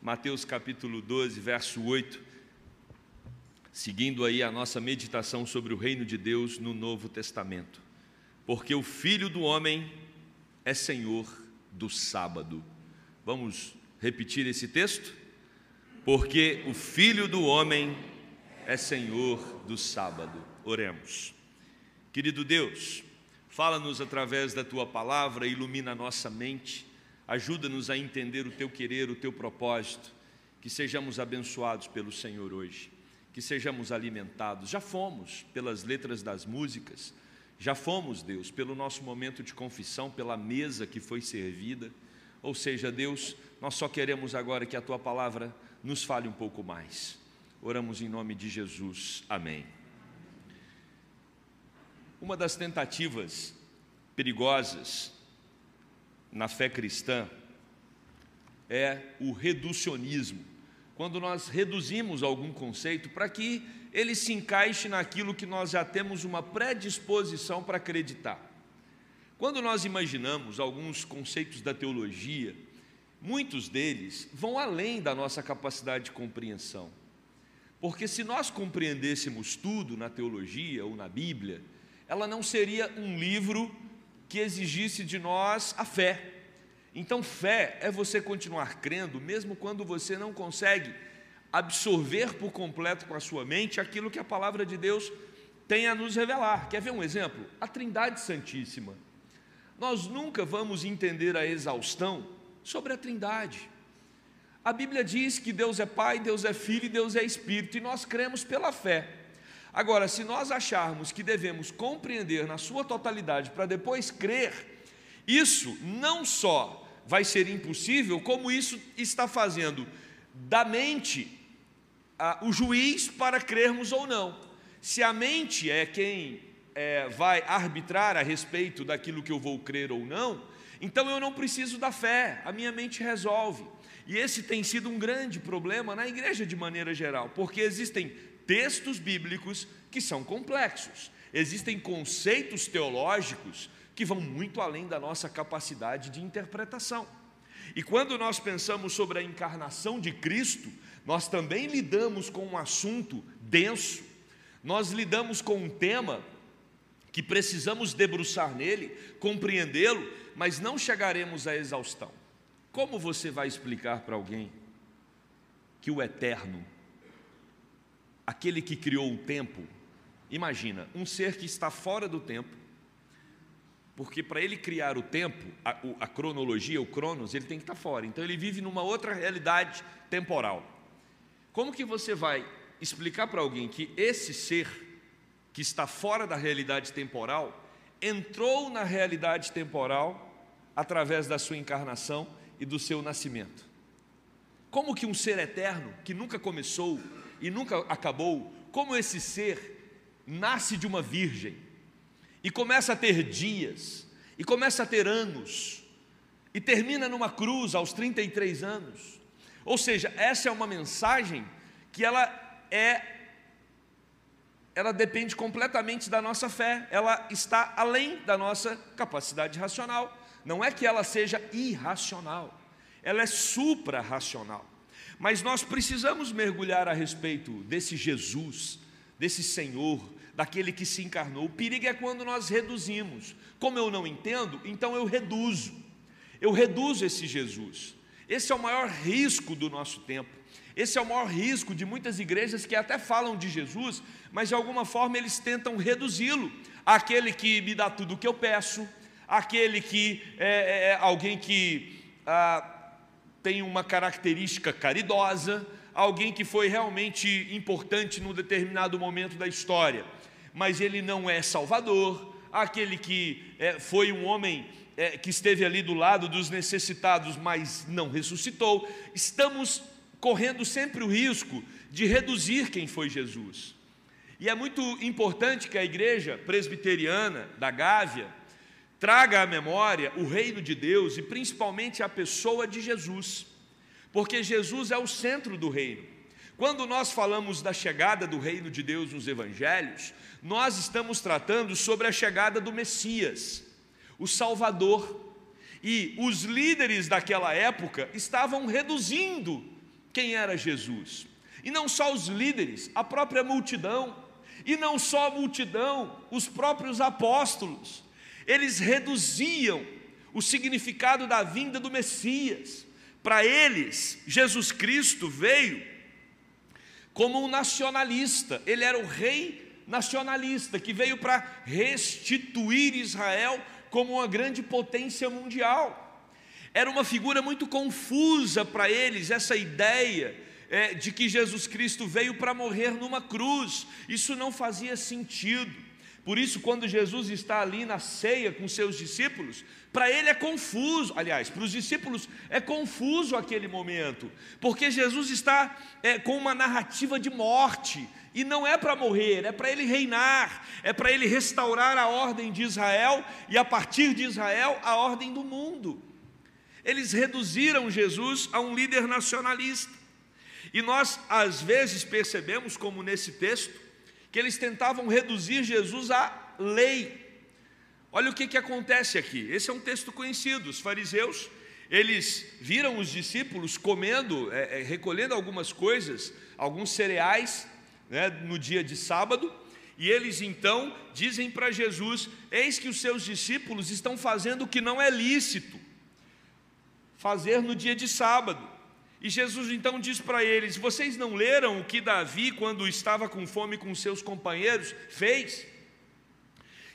Mateus capítulo 12, verso 8, seguindo aí a nossa meditação sobre o reino de Deus no Novo Testamento. Porque o Filho do homem é Senhor do sábado. Vamos repetir esse texto? Porque o Filho do homem é Senhor do sábado. Oremos. Querido Deus, fala-nos através da tua palavra, ilumina a nossa mente, ajuda-nos a entender o teu querer, o teu propósito, que sejamos abençoados pelo Senhor hoje, que sejamos alimentados. Já fomos pelas letras das músicas, já fomos, Deus, pelo nosso momento de confissão, pela mesa que foi servida. Ou seja, Deus, nós só queremos agora que a tua palavra nos fale um pouco mais. Oramos em nome de Jesus. Amém. Uma das tentativas perigosas na fé cristã é o reducionismo. Quando nós reduzimos algum conceito para que ele se encaixe naquilo que nós já temos uma predisposição para acreditar. Quando nós imaginamos alguns conceitos da teologia, muitos deles vão além da nossa capacidade de compreensão. Porque se nós compreendêssemos tudo na teologia ou na Bíblia, ela não seria um livro que exigisse de nós a fé. Então, fé é você continuar crendo, mesmo quando você não consegue absorver por completo com a sua mente aquilo que a palavra de Deus tem a nos revelar. Quer ver um exemplo? A Trindade Santíssima. Nós nunca vamos entender a exaustão sobre a Trindade. A Bíblia diz que Deus é Pai, Deus é Filho e Deus é Espírito, e nós cremos pela fé. Agora, se nós acharmos que devemos compreender na sua totalidade para depois crer, isso não só vai ser impossível, como isso está fazendo da mente a, o juiz para crermos ou não. Se a mente é quem é, vai arbitrar a respeito daquilo que eu vou crer ou não, então eu não preciso da fé, a minha mente resolve. E esse tem sido um grande problema na igreja de maneira geral, porque existem textos bíblicos que são complexos. Existem conceitos teológicos que vão muito além da nossa capacidade de interpretação. E quando nós pensamos sobre a encarnação de Cristo, nós também lidamos com um assunto denso, nós lidamos com um tema que precisamos debruçar nele, compreendê-lo, mas não chegaremos à exaustão. Como você vai explicar para alguém que o eterno aquele que criou o tempo, imagina, um ser que está fora do tempo, porque para ele criar o tempo, a, a, cronologia, o cronos, ele tem que estar fora. Então ele vive numa outra realidade temporal. Como que você vai explicar para alguém que esse ser que está fora da realidade temporal entrou na realidade temporal através da sua encarnação e do seu nascimento? Como que um ser eterno que nunca começou, e nunca acabou, como esse ser nasce de uma virgem e começa a ter dias, e começa a ter anos, e termina numa cruz aos 33 anos. Ou seja, essa é uma mensagem que ela é ela depende completamente da nossa fé, ela está além da nossa capacidade racional. Não é que ela seja irracional, ela é supra-racional. Mas nós precisamos mergulhar a respeito desse Jesus, desse Senhor, daquele que se encarnou. O perigo é quando nós reduzimos. Como eu não entendo, então eu reduzo. Eu reduzo esse Jesus. Esse é o maior risco do nosso tempo. Esse é o maior risco de muitas igrejas que até falam de Jesus, mas de alguma forma eles tentam reduzi-lo. Aquele que me dá tudo o que eu peço, aquele que é, é, é alguém que ah, tem uma característica caridosa, alguém que foi realmente importante num determinado momento da história, mas ele não é salvador, aquele que é, foi um homem é, que esteve ali do lado dos necessitados, mas não ressuscitou, estamos correndo sempre o risco de reduzir quem foi Jesus. E é muito importante que a igreja presbiteriana da Gávea traga à memória o reino de Deus e principalmente a pessoa de Jesus, porque Jesus é o centro do reino. Quando nós falamos da chegada do reino de Deus nos evangelhos, nós estamos tratando sobre a chegada do Messias, o Salvador. E os líderes daquela época estavam reduzindo quem era Jesus. E não só os líderes, a própria multidão, e não só a multidão, os próprios apóstolos, eles reduziam o significado da vinda do Messias. Para eles, Jesus Cristo veio como um nacionalista, ele era o rei nacionalista que veio para restituir Israel como uma grande potência mundial. Era uma figura muito confusa para eles essa ideia é, de que Jesus Cristo veio para morrer numa cruz. Isso não fazia sentido. Por isso, quando Jesus está ali na ceia com seus discípulos, para ele é confuso, aliás, para os discípulos é confuso aquele momento, porque Jesus está é, com uma narrativa de morte, e não é para morrer, é para ele reinar, é para ele restaurar a ordem de Israel e a partir de Israel a ordem do mundo. Eles reduziram Jesus a um líder nacionalista. E nós às vezes percebemos, como nesse texto, que eles tentavam reduzir Jesus à lei. Olha o que, que acontece aqui. Esse é um texto conhecido. Os fariseus, eles viram os discípulos comendo, é, é, recolhendo algumas coisas, alguns cereais, né, no dia de sábado, e eles então dizem para Jesus: Eis que os seus discípulos estão fazendo o que não é lícito fazer no dia de sábado. E Jesus então diz para eles: Vocês não leram o que Davi, quando estava com fome com seus companheiros, fez?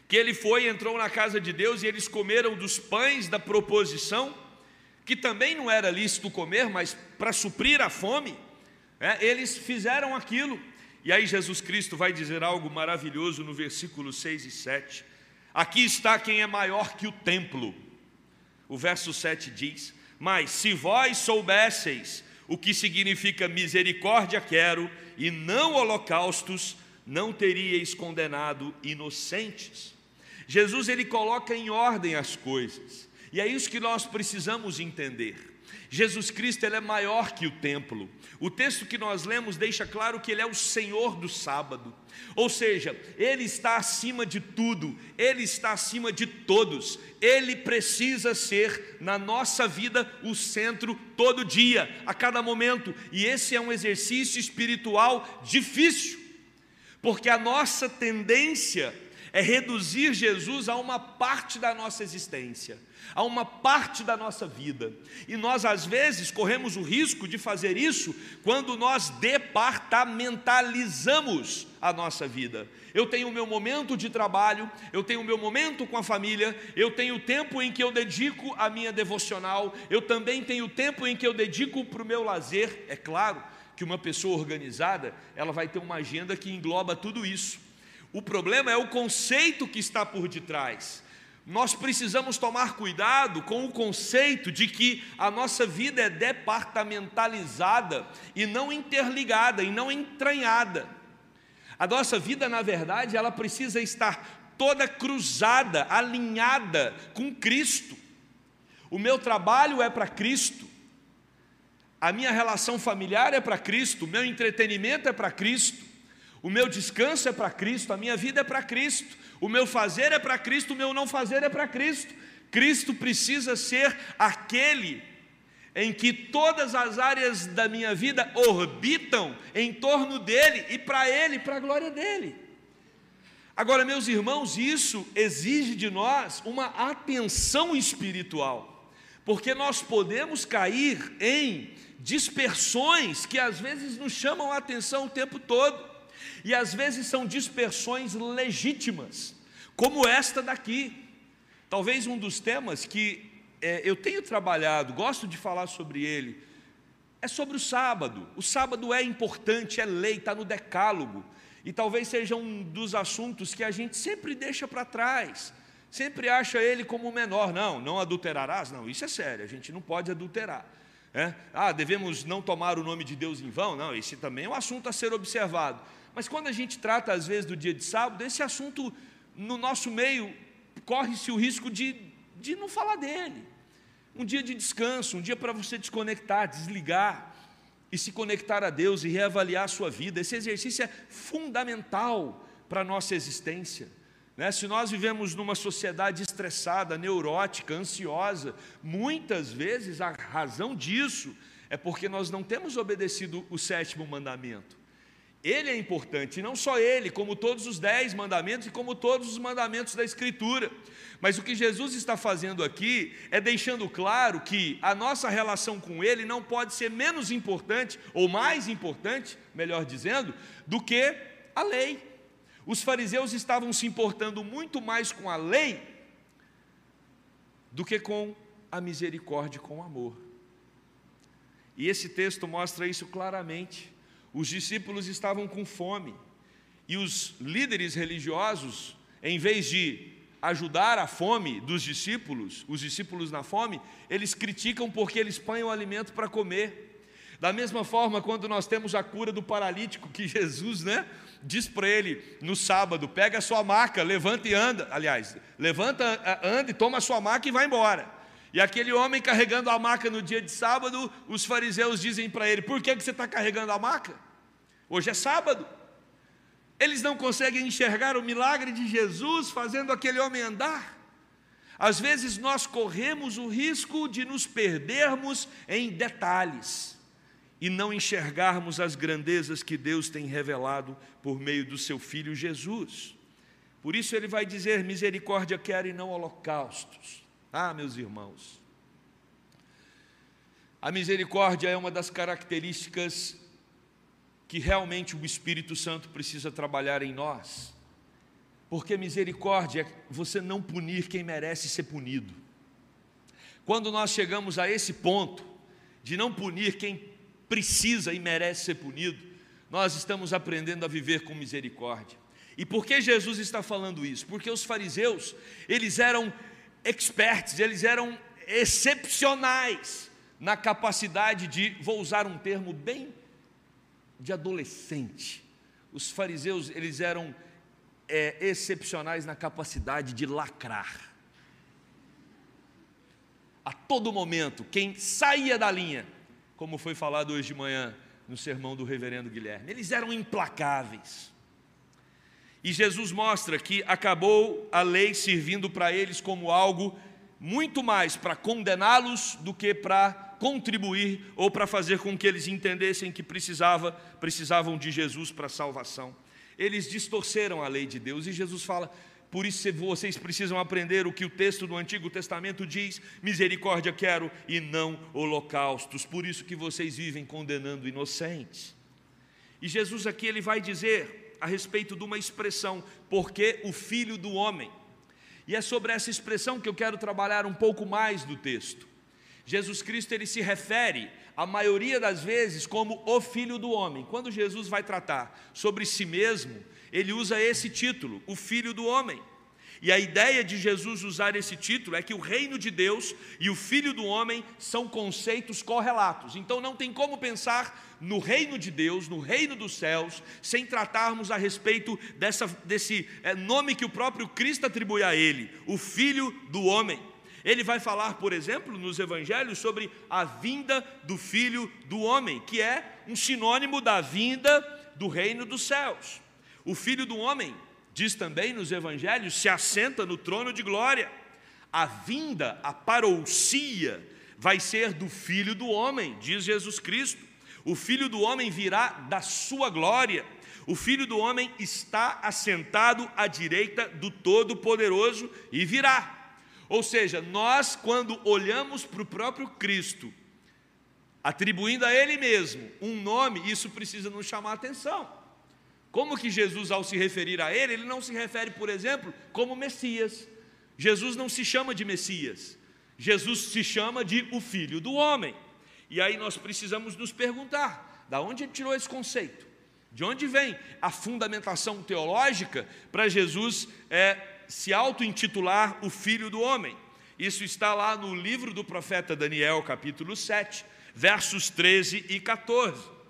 Que ele foi, entrou na casa de Deus e eles comeram dos pães da proposição, que também não era lícito comer, mas para suprir a fome, é, eles fizeram aquilo. E aí Jesus Cristo vai dizer algo maravilhoso no versículo 6 e 7. Aqui está quem é maior que o templo. O verso 7 diz: mas se vós soubesseis o que significa misericórdia quero e não holocaustos, não teríeis condenado inocentes. Jesus ele coloca em ordem as coisas. E é isso que nós precisamos entender. Jesus Cristo ele é maior que o templo. O texto que nós lemos deixa claro que ele é o Senhor do sábado. Ou seja, ele está acima de tudo, ele está acima de todos. Ele precisa ser na nossa vida o centro todo dia, a cada momento. E esse é um exercício espiritual difícil. Porque a nossa tendência é reduzir Jesus a uma parte da nossa existência, a uma parte da nossa vida. E nós, às vezes, corremos o risco de fazer isso quando nós departamentalizamos a nossa vida. Eu tenho o meu momento de trabalho, eu tenho o meu momento com a família, eu tenho o tempo em que eu dedico a minha devocional, eu também tenho o tempo em que eu dedico para o meu lazer. É claro que uma pessoa organizada, ela vai ter uma agenda que engloba tudo isso. O problema é o conceito que está por detrás. Nós precisamos tomar cuidado com o conceito de que a nossa vida é departamentalizada e não interligada e não entranhada. A nossa vida, na verdade, ela precisa estar toda cruzada, alinhada com Cristo. O meu trabalho é para Cristo, a minha relação familiar é para Cristo, o meu entretenimento é para Cristo, o meu descanso é para Cristo, a minha vida é para Cristo, o meu fazer é para Cristo, o meu não fazer é para Cristo. Cristo precisa ser aquele em que todas as áreas da minha vida orbitam em torno dele e para ele, para a glória dele. Agora, meus irmãos, isso exige de nós uma atenção espiritual, porque nós podemos cair em dispersões que às vezes nos chamam a atenção o tempo todo. E às vezes são dispersões legítimas, como esta daqui. Talvez um dos temas que é, eu tenho trabalhado, gosto de falar sobre ele, é sobre o sábado. O sábado é importante, é lei, está no decálogo. E talvez seja um dos assuntos que a gente sempre deixa para trás, sempre acha ele como menor. Não, não adulterarás? Não, isso é sério, a gente não pode adulterar. É? Ah, devemos não tomar o nome de Deus em vão? Não, esse também é um assunto a ser observado. Mas quando a gente trata, às vezes, do dia de sábado, esse assunto, no nosso meio, corre-se o risco de, de não falar dele. Um dia de descanso, um dia para você desconectar, desligar e se conectar a Deus e reavaliar a sua vida. Esse exercício é fundamental para a nossa existência. Né? Se nós vivemos numa sociedade estressada, neurótica, ansiosa, muitas vezes a razão disso é porque nós não temos obedecido o sétimo mandamento. Ele é importante, não só ele, como todos os dez mandamentos e como todos os mandamentos da Escritura. Mas o que Jesus está fazendo aqui é deixando claro que a nossa relação com Ele não pode ser menos importante, ou mais importante, melhor dizendo, do que a lei. Os fariseus estavam se importando muito mais com a lei do que com a misericórdia e com o amor. E esse texto mostra isso claramente. Os discípulos estavam com fome e os líderes religiosos, em vez de ajudar a fome dos discípulos, os discípulos na fome, eles criticam porque eles põem o alimento para comer. Da mesma forma, quando nós temos a cura do paralítico, que Jesus, né, diz para ele no sábado: pega a sua maca, levanta e anda. Aliás, levanta, anda e toma a sua maca e vai embora. E aquele homem carregando a maca no dia de sábado, os fariseus dizem para ele: Por que, que você está carregando a maca? Hoje é sábado. Eles não conseguem enxergar o milagre de Jesus fazendo aquele homem andar. Às vezes nós corremos o risco de nos perdermos em detalhes e não enxergarmos as grandezas que Deus tem revelado por meio do seu filho Jesus. Por isso ele vai dizer: misericórdia quero e não holocaustos. Ah, meus irmãos, a misericórdia é uma das características que realmente o Espírito Santo precisa trabalhar em nós. Porque misericórdia é você não punir quem merece ser punido. Quando nós chegamos a esse ponto de não punir quem precisa e merece ser punido, nós estamos aprendendo a viver com misericórdia. E por que Jesus está falando isso? Porque os fariseus, eles eram experts, eles eram excepcionais na capacidade de, vou usar um termo bem de adolescente. Os fariseus, eles eram é, excepcionais na capacidade de lacrar. A todo momento, quem saía da linha, como foi falado hoje de manhã no sermão do reverendo Guilherme, eles eram implacáveis. E Jesus mostra que acabou a lei servindo para eles como algo muito mais para condená-los do que para contribuir ou para fazer com que eles entendessem que precisava, precisavam de Jesus para a salvação. Eles distorceram a lei de Deus e Jesus fala: por isso vocês precisam aprender o que o texto do Antigo Testamento diz: misericórdia quero e não holocaustos. Por isso que vocês vivem condenando inocentes. E Jesus aqui ele vai dizer a respeito de uma expressão, porque o filho do homem. E é sobre essa expressão que eu quero trabalhar um pouco mais do texto. Jesus Cristo ele se refere a maioria das vezes como o filho do homem. Quando Jesus vai tratar sobre si mesmo, ele usa esse título, o filho do homem. E a ideia de Jesus usar esse título é que o reino de Deus e o filho do homem são conceitos correlatos. Então não tem como pensar no reino de Deus, no reino dos céus, sem tratarmos a respeito dessa, desse é, nome que o próprio Cristo atribui a ele, o filho do homem. Ele vai falar, por exemplo, nos evangelhos sobre a vinda do filho do homem, que é um sinônimo da vinda do reino dos céus. O filho do homem diz também nos evangelhos, se assenta no trono de glória. A vinda, a parousia, vai ser do filho do homem, diz Jesus Cristo. O filho do homem virá da sua glória. O filho do homem está assentado à direita do Todo-Poderoso e virá. Ou seja, nós, quando olhamos para o próprio Cristo, atribuindo a Ele mesmo um nome, isso precisa nos chamar a atenção. Como que Jesus, ao se referir a ele, ele não se refere, por exemplo, como Messias. Jesus não se chama de Messias. Jesus se chama de o Filho do Homem. E aí nós precisamos nos perguntar: da onde ele tirou esse conceito? De onde vem a fundamentação teológica para Jesus é, se auto-intitular o Filho do Homem? Isso está lá no livro do profeta Daniel, capítulo 7, versos 13 e 14.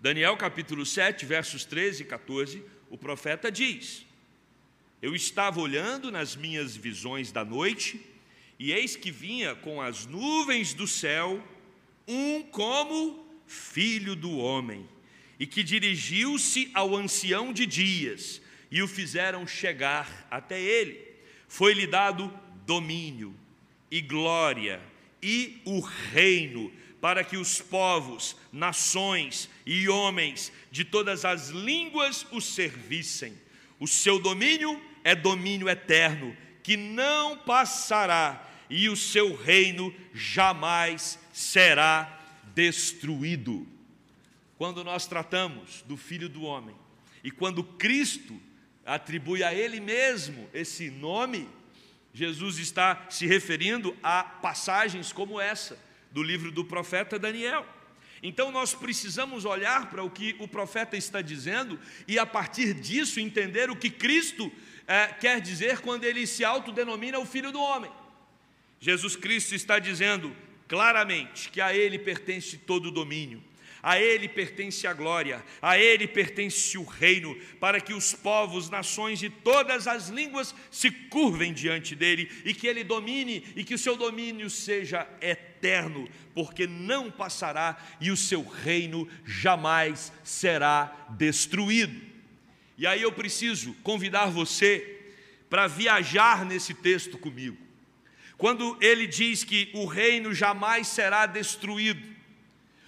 Daniel capítulo 7, versos 13 e 14, o profeta diz: Eu estava olhando nas minhas visões da noite, e eis que vinha com as nuvens do céu um como filho do homem, e que dirigiu-se ao ancião de dias, e o fizeram chegar até ele. Foi-lhe dado domínio e glória e o reino para que os povos, nações e homens de todas as línguas o servissem. O seu domínio é domínio eterno, que não passará, e o seu reino jamais será destruído. Quando nós tratamos do Filho do Homem, e quando Cristo atribui a Ele mesmo esse nome, Jesus está se referindo a passagens como essa do livro do profeta Daniel. Então nós precisamos olhar para o que o profeta está dizendo e a partir disso entender o que Cristo é, quer dizer quando ele se autodenomina o Filho do Homem. Jesus Cristo está dizendo claramente que a Ele pertence todo o domínio, a Ele pertence a glória, a Ele pertence o reino, para que os povos, nações de todas as línguas se curvem diante dele e que Ele domine e que o seu domínio seja eterno, porque não passará e o seu reino jamais será destruído. E aí eu preciso convidar você para viajar nesse texto comigo. Quando ele diz que o reino jamais será destruído,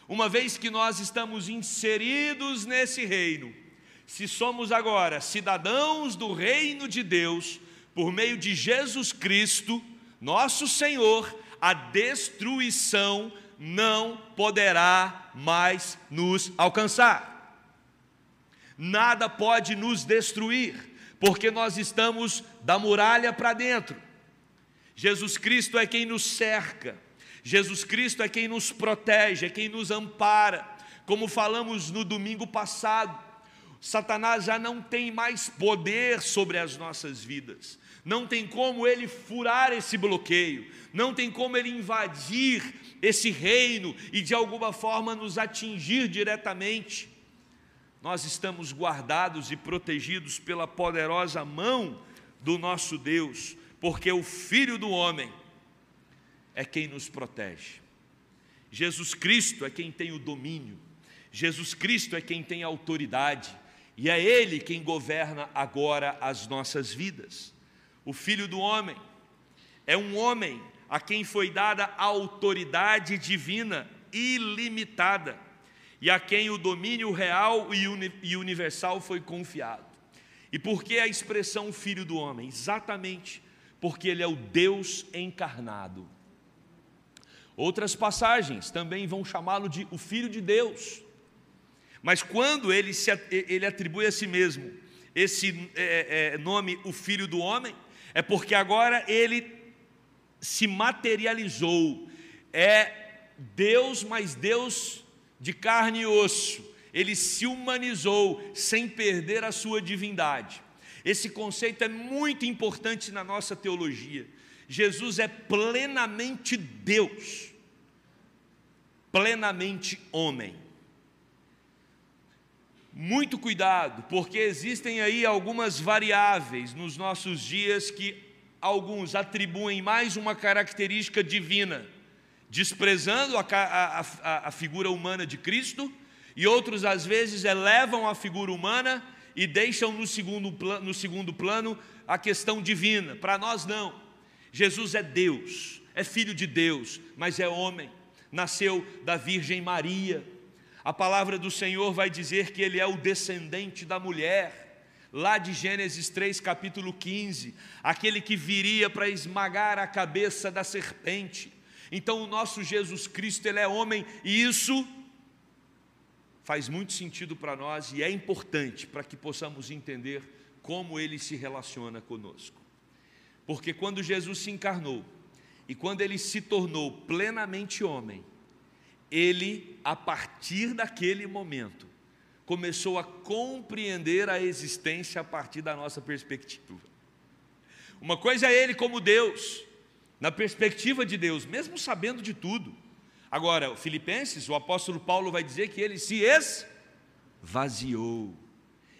uma vez que nós estamos inseridos nesse reino, se somos agora cidadãos do reino de Deus, por meio de Jesus Cristo, nosso Senhor, a destruição não poderá mais nos alcançar. Nada pode nos destruir, porque nós estamos da muralha para dentro. Jesus Cristo é quem nos cerca, Jesus Cristo é quem nos protege, é quem nos ampara. Como falamos no domingo passado, Satanás já não tem mais poder sobre as nossas vidas. Não tem como ele furar esse bloqueio, não tem como ele invadir esse reino e de alguma forma nos atingir diretamente. Nós estamos guardados e protegidos pela poderosa mão do nosso Deus, porque o Filho do Homem é quem nos protege. Jesus Cristo é quem tem o domínio. Jesus Cristo é quem tem a autoridade. E é Ele quem governa agora as nossas vidas. O Filho do Homem é um homem a quem foi dada a autoridade divina ilimitada e a quem o domínio real e universal foi confiado. E por que a expressão Filho do Homem? Exatamente porque Ele é o Deus encarnado. Outras passagens também vão chamá-lo de o Filho de Deus. Mas quando ele, se, ele atribui a si mesmo esse é, é, nome, o Filho do Homem, é porque agora ele se materializou. É Deus, mas Deus de carne e osso. Ele se humanizou sem perder a sua divindade. Esse conceito é muito importante na nossa teologia. Jesus é plenamente Deus, plenamente homem. Muito cuidado, porque existem aí algumas variáveis nos nossos dias que alguns atribuem mais uma característica divina, desprezando a, a, a, a figura humana de Cristo, e outros às vezes elevam a figura humana e deixam no segundo, no segundo plano a questão divina. Para nós, não. Jesus é Deus, é filho de Deus, mas é homem, nasceu da Virgem Maria. A palavra do Senhor vai dizer que ele é o descendente da mulher, lá de Gênesis 3, capítulo 15, aquele que viria para esmagar a cabeça da serpente. Então, o nosso Jesus Cristo, ele é homem, e isso faz muito sentido para nós e é importante para que possamos entender como ele se relaciona conosco. Porque quando Jesus se encarnou e quando ele se tornou plenamente homem, ele, a partir daquele momento, começou a compreender a existência a partir da nossa perspectiva. Uma coisa é ele como Deus, na perspectiva de Deus, mesmo sabendo de tudo. Agora, Filipenses, o apóstolo Paulo vai dizer que ele se esvaziou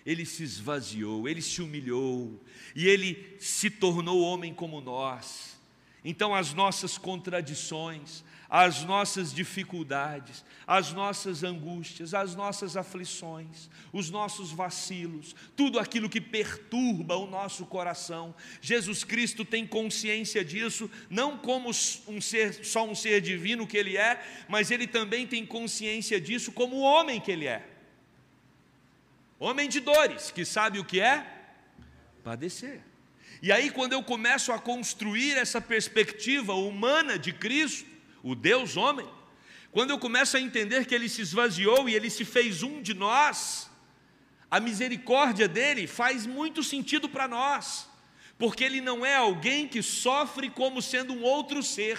ele se esvaziou, ele se humilhou e ele se tornou homem como nós. Então, as nossas contradições, as nossas dificuldades, as nossas angústias, as nossas aflições, os nossos vacilos, tudo aquilo que perturba o nosso coração. Jesus Cristo tem consciência disso, não como um ser, só um ser divino que ele é, mas ele também tem consciência disso como o homem que ele é. Homem de dores, que sabe o que é padecer. E aí, quando eu começo a construir essa perspectiva humana de Cristo, o Deus homem, quando eu começo a entender que ele se esvaziou e ele se fez um de nós, a misericórdia dele faz muito sentido para nós, porque ele não é alguém que sofre como sendo um outro ser.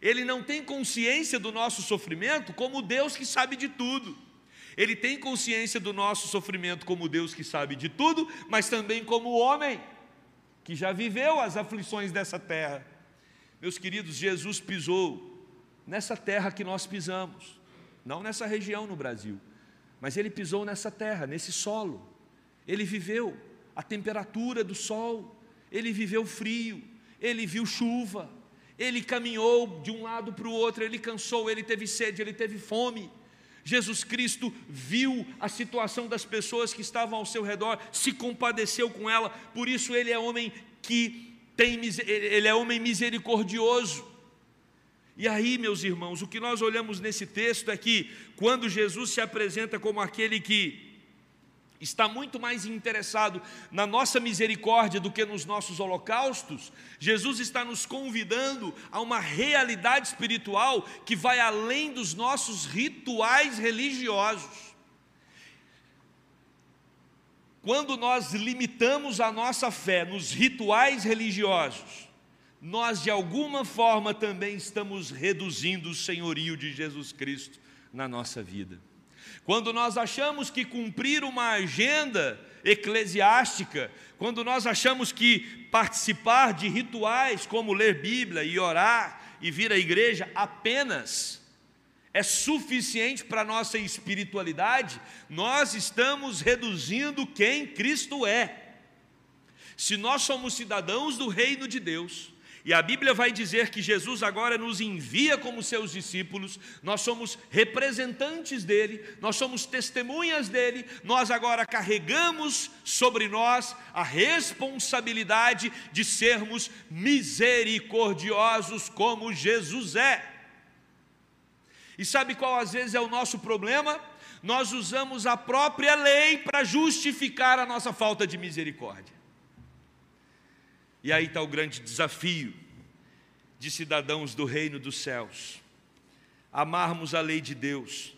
Ele não tem consciência do nosso sofrimento como Deus que sabe de tudo. Ele tem consciência do nosso sofrimento como Deus que sabe de tudo, mas também como homem que já viveu as aflições dessa terra. Meus queridos, Jesus pisou nessa terra que nós pisamos, não nessa região no Brasil, mas ele pisou nessa terra, nesse solo. Ele viveu a temperatura do sol, ele viveu frio, ele viu chuva, ele caminhou de um lado para o outro, ele cansou, ele teve sede, ele teve fome. Jesus Cristo viu a situação das pessoas que estavam ao seu redor, se compadeceu com ela, por isso ele é homem que tem, ele é homem misericordioso. E aí, meus irmãos, o que nós olhamos nesse texto é que, quando Jesus se apresenta como aquele que está muito mais interessado na nossa misericórdia do que nos nossos holocaustos, Jesus está nos convidando a uma realidade espiritual que vai além dos nossos rituais religiosos. Quando nós limitamos a nossa fé nos rituais religiosos, nós de alguma forma também estamos reduzindo o senhorio de Jesus Cristo na nossa vida. Quando nós achamos que cumprir uma agenda eclesiástica, quando nós achamos que participar de rituais como ler Bíblia e orar e vir à igreja apenas é suficiente para a nossa espiritualidade, nós estamos reduzindo quem Cristo é. Se nós somos cidadãos do reino de Deus, e a Bíblia vai dizer que Jesus agora nos envia como seus discípulos, nós somos representantes dele, nós somos testemunhas dele, nós agora carregamos sobre nós a responsabilidade de sermos misericordiosos como Jesus é. E sabe qual às vezes é o nosso problema? Nós usamos a própria lei para justificar a nossa falta de misericórdia. E aí está o grande desafio de cidadãos do reino dos céus: amarmos a lei de Deus,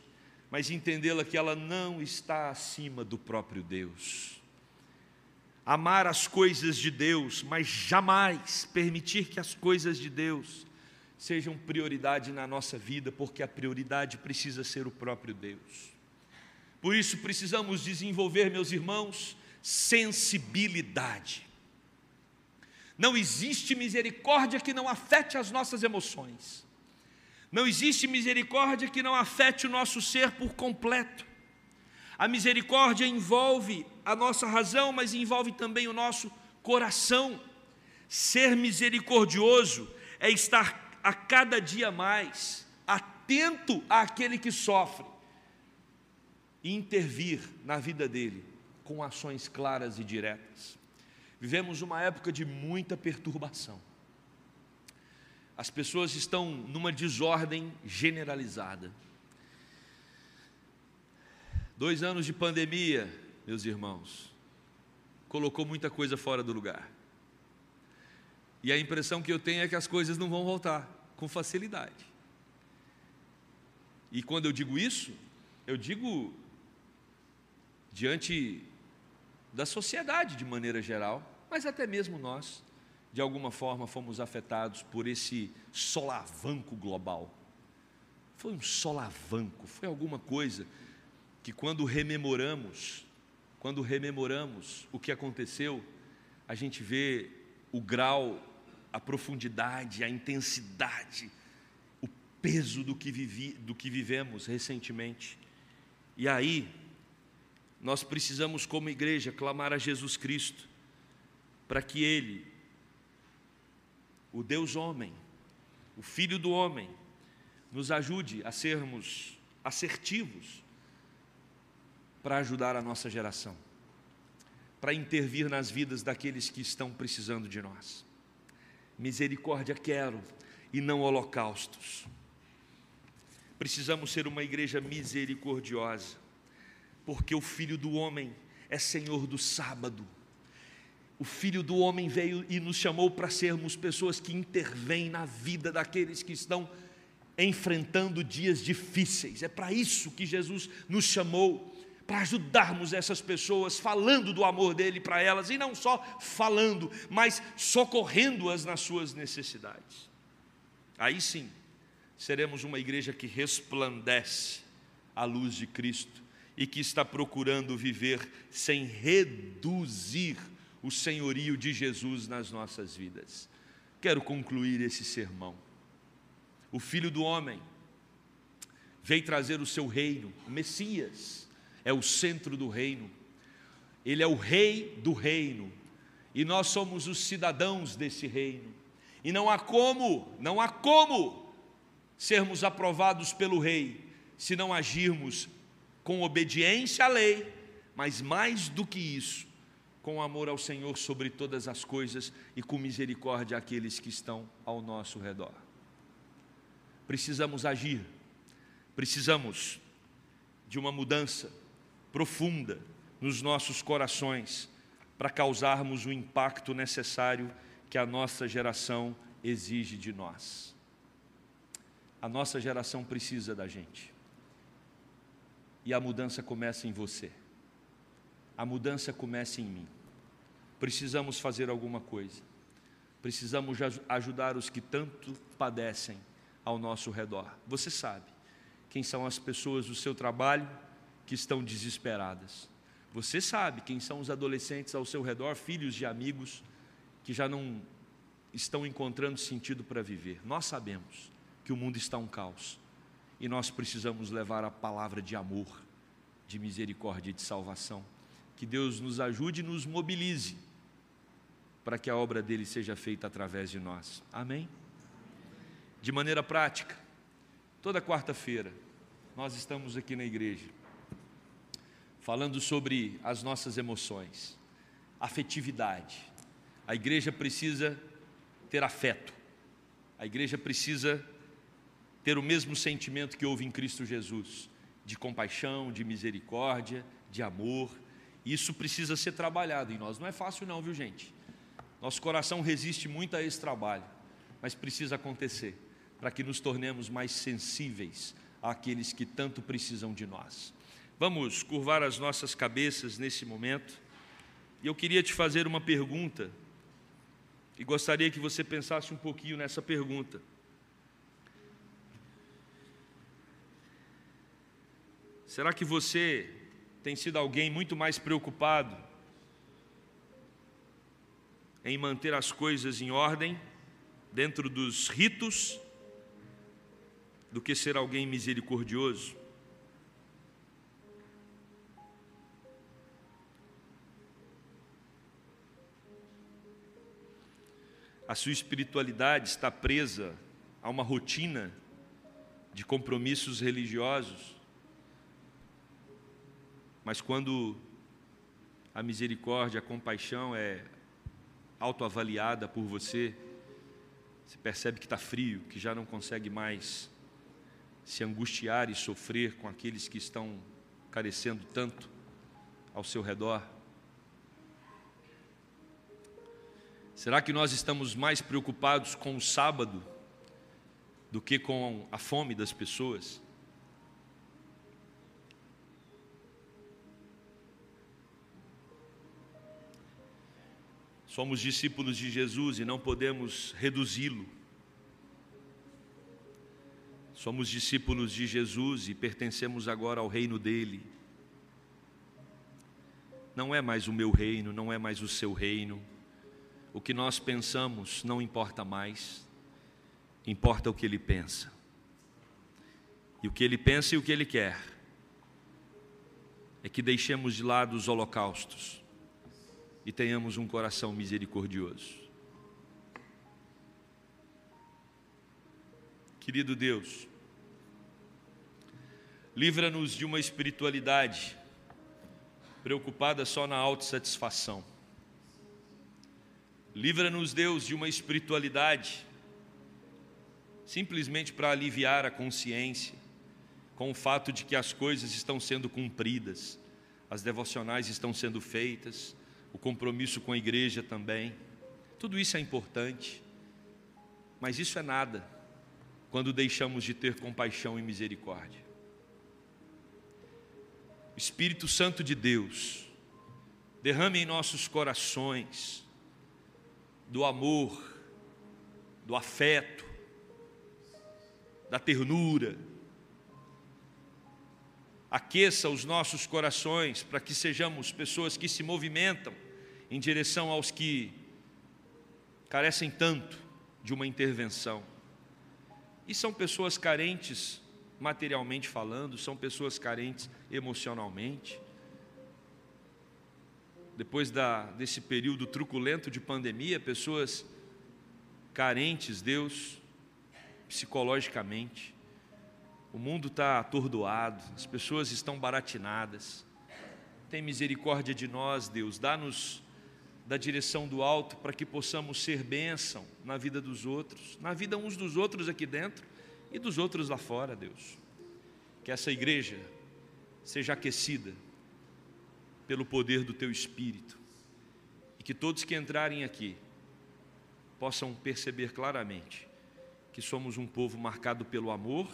mas entendê-la que ela não está acima do próprio Deus. Amar as coisas de Deus, mas jamais permitir que as coisas de Deus sejam prioridade na nossa vida, porque a prioridade precisa ser o próprio Deus. Por isso precisamos desenvolver, meus irmãos, sensibilidade. Não existe misericórdia que não afete as nossas emoções. Não existe misericórdia que não afete o nosso ser por completo. A misericórdia envolve a nossa razão, mas envolve também o nosso coração. Ser misericordioso é estar a cada dia mais atento àquele que sofre e intervir na vida dele com ações claras e diretas. Vivemos uma época de muita perturbação. As pessoas estão numa desordem generalizada. Dois anos de pandemia, meus irmãos, colocou muita coisa fora do lugar. E a impressão que eu tenho é que as coisas não vão voltar com facilidade. E quando eu digo isso, eu digo diante da sociedade de maneira geral, mas até mesmo nós, de alguma forma, fomos afetados por esse solavanco global. Foi um solavanco, foi alguma coisa que quando rememoramos, quando rememoramos o que aconteceu, a gente vê o grau a profundidade, a intensidade, o peso do que, vivi, do que vivemos recentemente. E aí, nós precisamos, como igreja, clamar a Jesus Cristo, para que Ele, o Deus homem, o o Filho do Homem, nos ajude a sermos assertivos para ajudar a nossa geração, para intervir nas vidas daqueles que estão precisando de nós. Misericórdia quero e não holocaustos. Precisamos ser uma igreja misericordiosa, porque o Filho do Homem é Senhor do sábado. O Filho do Homem veio e nos chamou para sermos pessoas que intervêm na vida daqueles que estão enfrentando dias difíceis. É para isso que Jesus nos chamou para ajudarmos essas pessoas, falando do amor dele para elas, e não só falando, mas socorrendo-as nas suas necessidades. Aí sim, seremos uma igreja que resplandece a luz de Cristo e que está procurando viver sem reduzir o senhorio de Jesus nas nossas vidas. Quero concluir esse sermão. O Filho do Homem veio trazer o seu reino, o Messias é o centro do reino, ele é o rei do reino, e nós somos os cidadãos desse reino, e não há como, não há como sermos aprovados pelo rei se não agirmos com obediência à lei, mas mais do que isso, com amor ao Senhor sobre todas as coisas e com misericórdia àqueles que estão ao nosso redor. Precisamos agir, precisamos de uma mudança profunda nos nossos corações para causarmos o impacto necessário que a nossa geração exige de nós. A nossa geração precisa da gente. E a mudança começa em você. A mudança começa em mim. Precisamos fazer alguma coisa. Precisamos ajudar os que tanto padecem ao nosso redor. Você sabe quem são as pessoas do seu trabalho, que estão desesperadas. Você sabe quem são os adolescentes ao seu redor, filhos de amigos que já não estão encontrando sentido para viver. Nós sabemos que o mundo está um caos e nós precisamos levar a palavra de amor, de misericórdia e de salvação. Que Deus nos ajude e nos mobilize para que a obra dele seja feita através de nós. Amém? De maneira prática, toda quarta-feira nós estamos aqui na igreja falando sobre as nossas emoções, afetividade. A igreja precisa ter afeto, a igreja precisa ter o mesmo sentimento que houve em Cristo Jesus, de compaixão, de misericórdia, de amor. Isso precisa ser trabalhado em nós. Não é fácil, não, viu, gente? Nosso coração resiste muito a esse trabalho, mas precisa acontecer para que nos tornemos mais sensíveis àqueles que tanto precisam de nós. Vamos curvar as nossas cabeças nesse momento. E eu queria te fazer uma pergunta, e gostaria que você pensasse um pouquinho nessa pergunta. Será que você tem sido alguém muito mais preocupado em manter as coisas em ordem, dentro dos ritos, do que ser alguém misericordioso? A sua espiritualidade está presa a uma rotina de compromissos religiosos. Mas quando a misericórdia, a compaixão é autoavaliada por você, você percebe que está frio, que já não consegue mais se angustiar e sofrer com aqueles que estão carecendo tanto ao seu redor. Será que nós estamos mais preocupados com o sábado do que com a fome das pessoas? Somos discípulos de Jesus e não podemos reduzi-lo. Somos discípulos de Jesus e pertencemos agora ao reino dele. Não é mais o meu reino, não é mais o seu reino o que nós pensamos não importa mais, importa o que ele pensa. E o que ele pensa e o que ele quer é que deixemos de lado os holocaustos e tenhamos um coração misericordioso. Querido Deus, livra-nos de uma espiritualidade preocupada só na autossatisfação. Livra-nos, Deus, de uma espiritualidade simplesmente para aliviar a consciência com o fato de que as coisas estão sendo cumpridas, as devocionais estão sendo feitas, o compromisso com a igreja também. Tudo isso é importante, mas isso é nada quando deixamos de ter compaixão e misericórdia. Espírito Santo de Deus, derrame em nossos corações do amor, do afeto, da ternura. Aqueça os nossos corações para que sejamos pessoas que se movimentam em direção aos que carecem tanto de uma intervenção. E são pessoas carentes materialmente falando, são pessoas carentes emocionalmente. Depois da, desse período truculento de pandemia, pessoas carentes, Deus, psicologicamente. O mundo está atordoado, as pessoas estão baratinadas. Tem misericórdia de nós, Deus, dá-nos da direção do alto para que possamos ser bênção na vida dos outros, na vida uns dos outros aqui dentro e dos outros lá fora, Deus. Que essa igreja seja aquecida pelo poder do Teu Espírito e que todos que entrarem aqui possam perceber claramente que somos um povo marcado pelo amor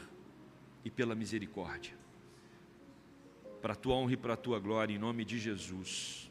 e pela misericórdia. Para a tua honra e para a tua glória, em nome de Jesus.